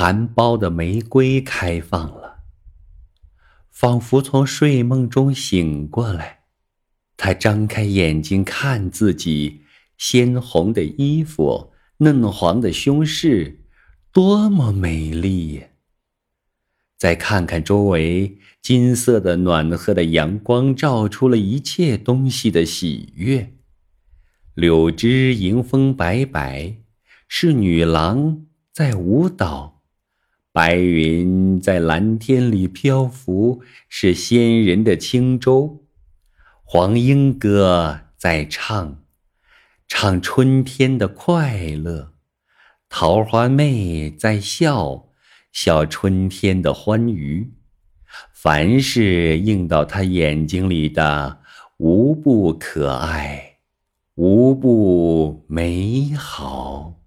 含苞的玫瑰开放了，仿佛从睡梦中醒过来。他张开眼睛看自己，鲜红的衣服，嫩黄的胸饰，多么美丽呀！再看看周围，金色的暖和的阳光照出了一切东西的喜悦。柳枝迎风摆摆，是女郎在舞蹈；白云在蓝天里漂浮，是仙人的轻舟。黄莺歌在唱，唱春天的快乐；桃花妹在笑，笑春天的欢愉。凡是映到她眼睛里的，无不可爱。无不美好。